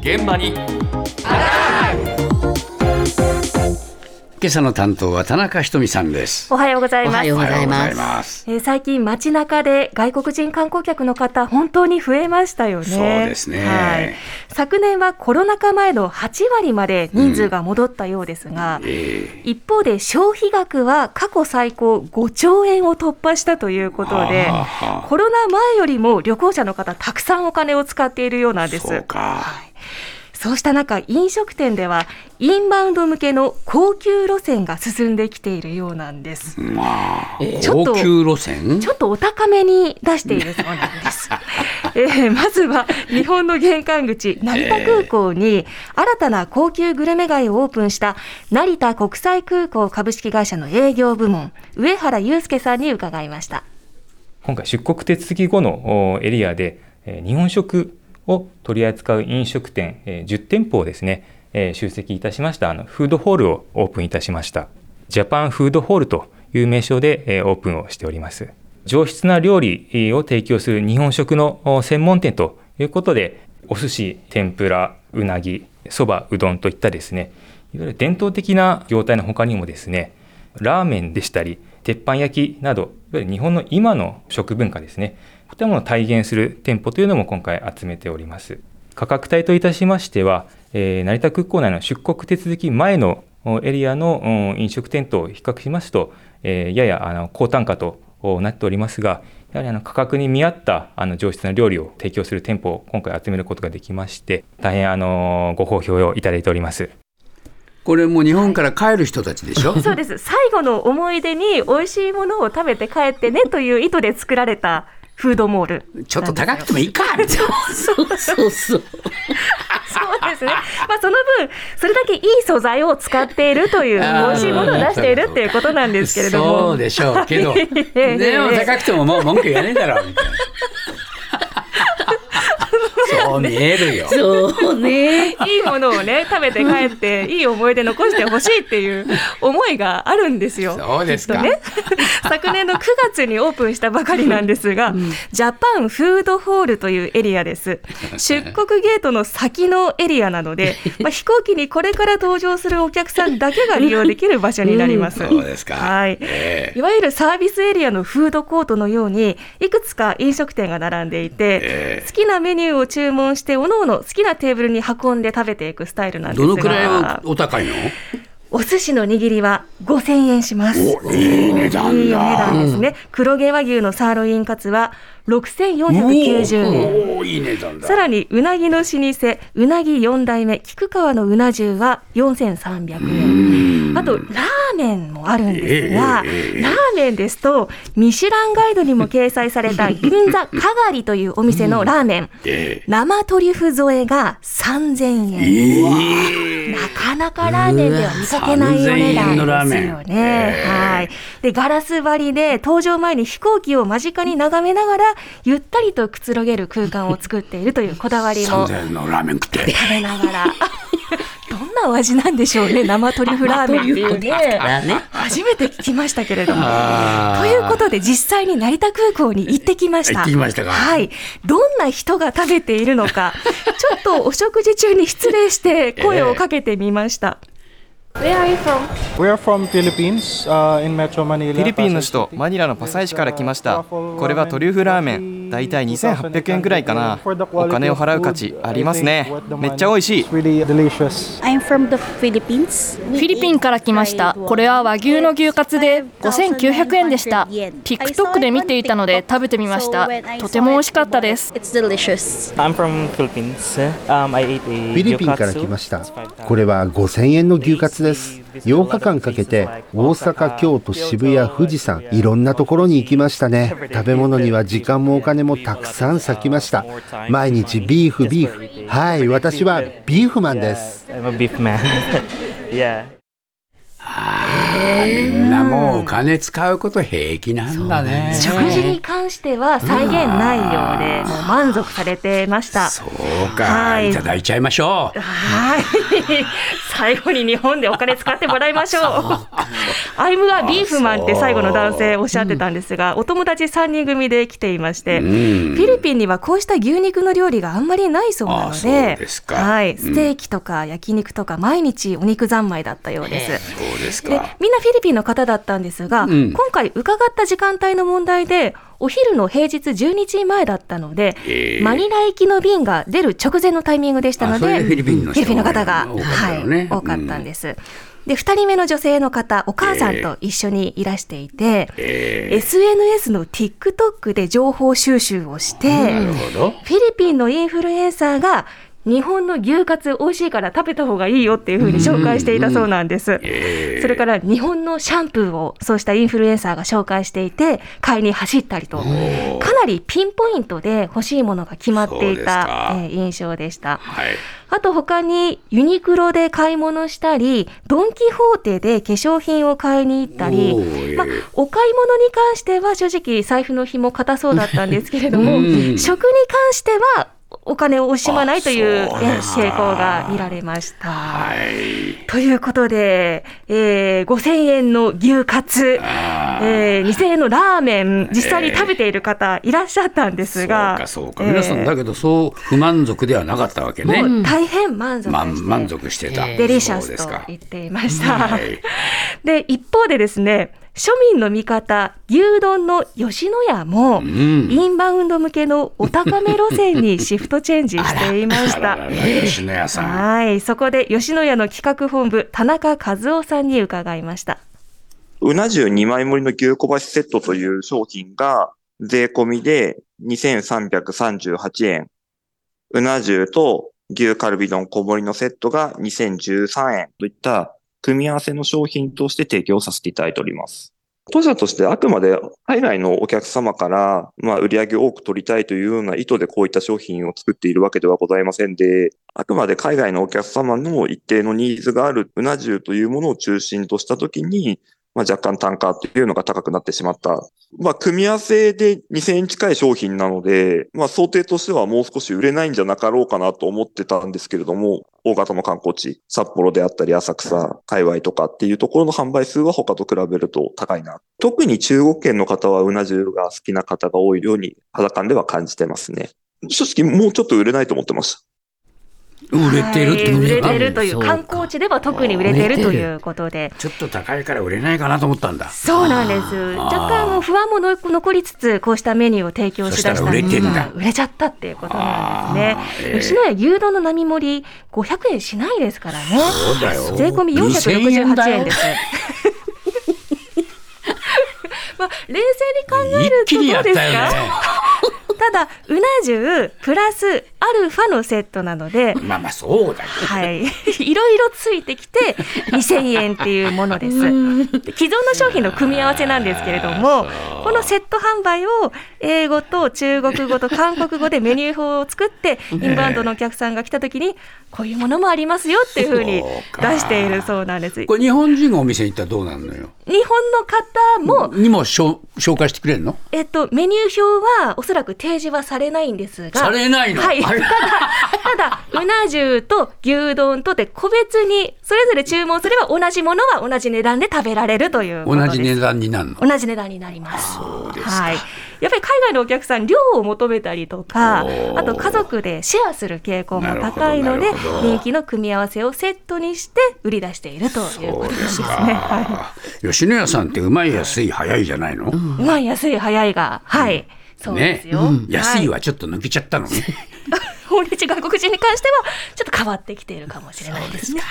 現場に。今朝の担当は田中ひとみさんですおはようございます。おはようございますえー最近街中で外国人観光客の方本当に増えましたよね。そうですねはい。昨年はコロナ禍前の8割まで人数が戻ったようですが、え一方で消費額は過去最高5兆円を突破したということではあはあ、コロナ前よりも旅行者の方たくさんお金を使っているようなんーです。そうかそうした中、飲食店ではインバウンド向けの高級路線が進んできているようなんです。まあちょっと高級路線？ちょっとお高めに出しているそうなんです。えーまずは日本の玄関口、成田空港に新たな高級グルメ街をオープンした成田国際空港株式会社の営業部門、上原祐介さんに伺いました。今回出国手続き後のおエリアで、えー日本食を取り扱う飲食店、えー10店舗をですね、えー出席いたしましたあのフードホールをオープンいたしました。ジャパンフードホールという名称で、えーオープンをしております。上質な料理を提供する日本食の専門店ということでお寿司天ぷらうなぎそばうどんといったですねいわゆる伝統的な業態の他にもですねラーメンでしたり鉄板焼きなどいわゆる日本の今の食文化ですねこういったものを体現する店舗というのも今回集めております。価格帯といたしましては、えー成田空港内の出国手続き前のおエリアのうん飲食店と比較しますと、えーややあの高単価とおなっておりますがやはりあの価格に見合ったあの上質な料理を提供する店舗を今回集めることができまして大変あのご好評をいただいております。これもう日本から帰る人たちでしょ？そうです。最後の思い出に美味しいものを食べて帰ってねという意図で作られたフードモール。ちょっと高くてもいいかみたいなそうそうそう。そうですね。まあその分、それだけいい素材を使っているという、美味しいものを出しているっていうことなんですけれども。そうでしょうけどええ でも高くてももう文句言わねえだろうみたいなそう見えるよそうね。いいものをね、食べて帰って、いい思い出残してほしいっていう思いがあるんですよ。そうですかね。昨年の9月にオープンしたばかりなんですが、ジャパンフードホールというエリアです。出国ゲートの先のエリアなので、まあ、飛行機にこれから搭乗するお客さんだけが利用できる場所になります。そうですかはい。ええいわゆるサービスエリアのフードコートのように、いくつか飲食店が並んでいて、ええ好きなメニューを注文して、おのおの好きなテーブルに運んで食べていくスタイルなんですが、どのくらいおお高いの？お寿司の握りは5000円します。おいい値段いいお値だ段ですね。黒毛和牛のサーロインカツは6490円。おおいい値段ださらに、うなぎの老舗、うなぎ4代目、菊川のうな重は4300円。あと、ラーメンもあるんですが、ええええラーメンですと、ミシュランガイドにも掲載された銀座かがりというお店のラーメン、え生トリュフ添えが3000円。なかなかラーメンでは見かけないお値3000円のラー段ですメンよね。ええはい。で、ガラス張りで登場前に飛行機を間近に眺めながら、ゆったりとくつろげる空間を作っているというこだわりも3000円のラーメン食って食べながら。どんなお味なんでしょうね、生トリュフラーメンっていうね。初めて聞きましたけれども。ということで、実際に成田空港に行ってきました。行ってきましたかはい。どんな人が食べているのか、ちょっとお食事中に失礼して声をかけてみました。Where are you from? We are from Philippines, uh, in Metro Manila. フィリピンの首都マニラのパサイ市から来ましたこれはトリュフラーメンだいたい2800円ぐらいかなお金を払う価値ありますねめっちゃ美味しい It's really delicious. I'm from the Philippines. フィリピンから来ました。これは和牛の牛カツで5900円でした。TikTok で見ていたので食べてみました。とても美味しかったです。It's delicious. I'm from Philippines. Um, I ate a フィリピンから来ました。これは5000円の牛カツです。8日間かけて大阪、京都、渋谷、富士山、いろんなところに行きましたね。食べ物には時間もお金もたくさん割きました。毎日ビーフ、ビーフ。はい、私はビーフマンです。Yeah. あみんなもうお金使うこと平気なんだね。食事に関しては再現ないようで、もう満足されてました。そうか、はいい、ただいちゃいましょう。はい。最後に日本でお金使ってもらいましょう。アイムがビーフマンって最後の男性おっしゃってたんですが、お友達3人組で来ていまして、フィリピンにはこうした牛肉の料理があんまりないそうなのあそうで、ですかはい、ステーキとか焼肉とか毎日お肉三昧だったようです。そうですでか。みんなフィリピンの方だったんですが、ん。今回伺った時間帯の問題でお昼の平日12時前だったので、えー。マニラ行きの便が出る直前のタイミングでしたのでフィリピンの人フィリピンの方が、ね。はい、多かったんです。で2人目の女性の方お母さんと一緒にいらしていて、え SNS の TikTok で情報収集をして。フィリピンのインフルエンサーが日本の牛カツ美味しいから食べた方がいいよっていうふうに紹介していたそうなんです。えーそれから日本のシャンプーをそうしたインフルエンサーが紹介していて買いに走ったりとかなりピンポイントで欲しいものが決まっていたか、えー印象でした。はい。あと他にユニクロで買い物したり、ドン・キホーテで化粧品を買いに行ったりおー、まあええ、お買い物に関しては正直財布の紐硬そうだったんですけれども、うん食に関してはお金を惜しまないという傾向が見られました。はい。ということで、えー、5000円の牛カツ、えー、2000円のラーメン、実際に食べている方いらっしゃったんですが、そうか、そうか。えー皆さんだけど、そう不満足ではなかったわけね。もう大変満足でして、ま満足してた。デリシャスとそうですか。言っていました。はい で、一方でですね、庶民の味方、牛丼の吉野家も、うん。インバウンド向けのお高め路線にシフトチェンジしていました吉野家さん。はい、そこで吉野家の企画本部、田中和夫さんに伺いました。うな重2枚盛りの牛小橋セットという商品が税込みで2338円。うな重と牛カルビ丼小盛りのセットが2013円といった組み合わせの商品として提供させていただいております。当社としてあくまで海外のお客様から、まあ、売り上げを多く取りたいというような意図でこういった商品を作っているわけではございませんで、あくまで海外のお客様の一定のニーズがあるうな重というものを中心としたときに、まあ、若干単価っていうのが高くなってしまった。まあ、組み合わせで2000円近い商品なので、まあ、想定としてはもう少し売れないんじゃなかろうかなと思ってたんですけれども、大型の観光地、札幌であったり浅草、界隈とかっていうところの販売数は他と比べると高いな。特に中国圏の方はうな重が好きな方が多いように肌感では感じてますね。正直もうちょっと売れないと思ってました。売れてるはい売れてるという、観光地では特に売れてるということで。ちょっと高いから売れないかなと思ったんだ。そうなんです。若干不安もの残りつつ、こうしたメニューを提供しだしたんだ売れちゃったっていうことなんですね。ええ吉野家牛丼の並盛り500円しないですからね。そうだよ。税込み2000円だ468よ円です。まあ、冷静に考えるとどうですったよねか。ただ、うな重プラスアルファのセットなので、まあまあそうだけど。はい、いろいろついてきて2000円っていうものです。で既存の商品の組み合わせなんですけれども、このセット販売を英語と中国語と韓国語でメニュー表を作って、インバウンドのお客さんが来た時に、こういうものもありますよっていうふうに出しているそうなんです。日これ日本人がお店に行ったらどうなるのよ？本の方も、にも紹介してくれるの？えっと、メニュー表はおそらく提示はされないんですが、されないの？はい。ただ、ただ、うな重と牛丼とで個別に、それぞれ注文すれば同じものは同じ値段で食べられるという。同じ値段になるの？同じ値段になります。そうですかはい。やっぱり海外のお客さん、量を求めたりとかあと家族でシェアする傾向も高いので人気の組み合わせをセットにして売り出しているということですね。は吉野家さんってうまい安い早いじゃないの、い。うまい、安い、早いが、はい。そうですよ。安いははちょっと抜けちゃったのね。訪日外国人に関しては、ちょっと変わってきているかもしれないですね。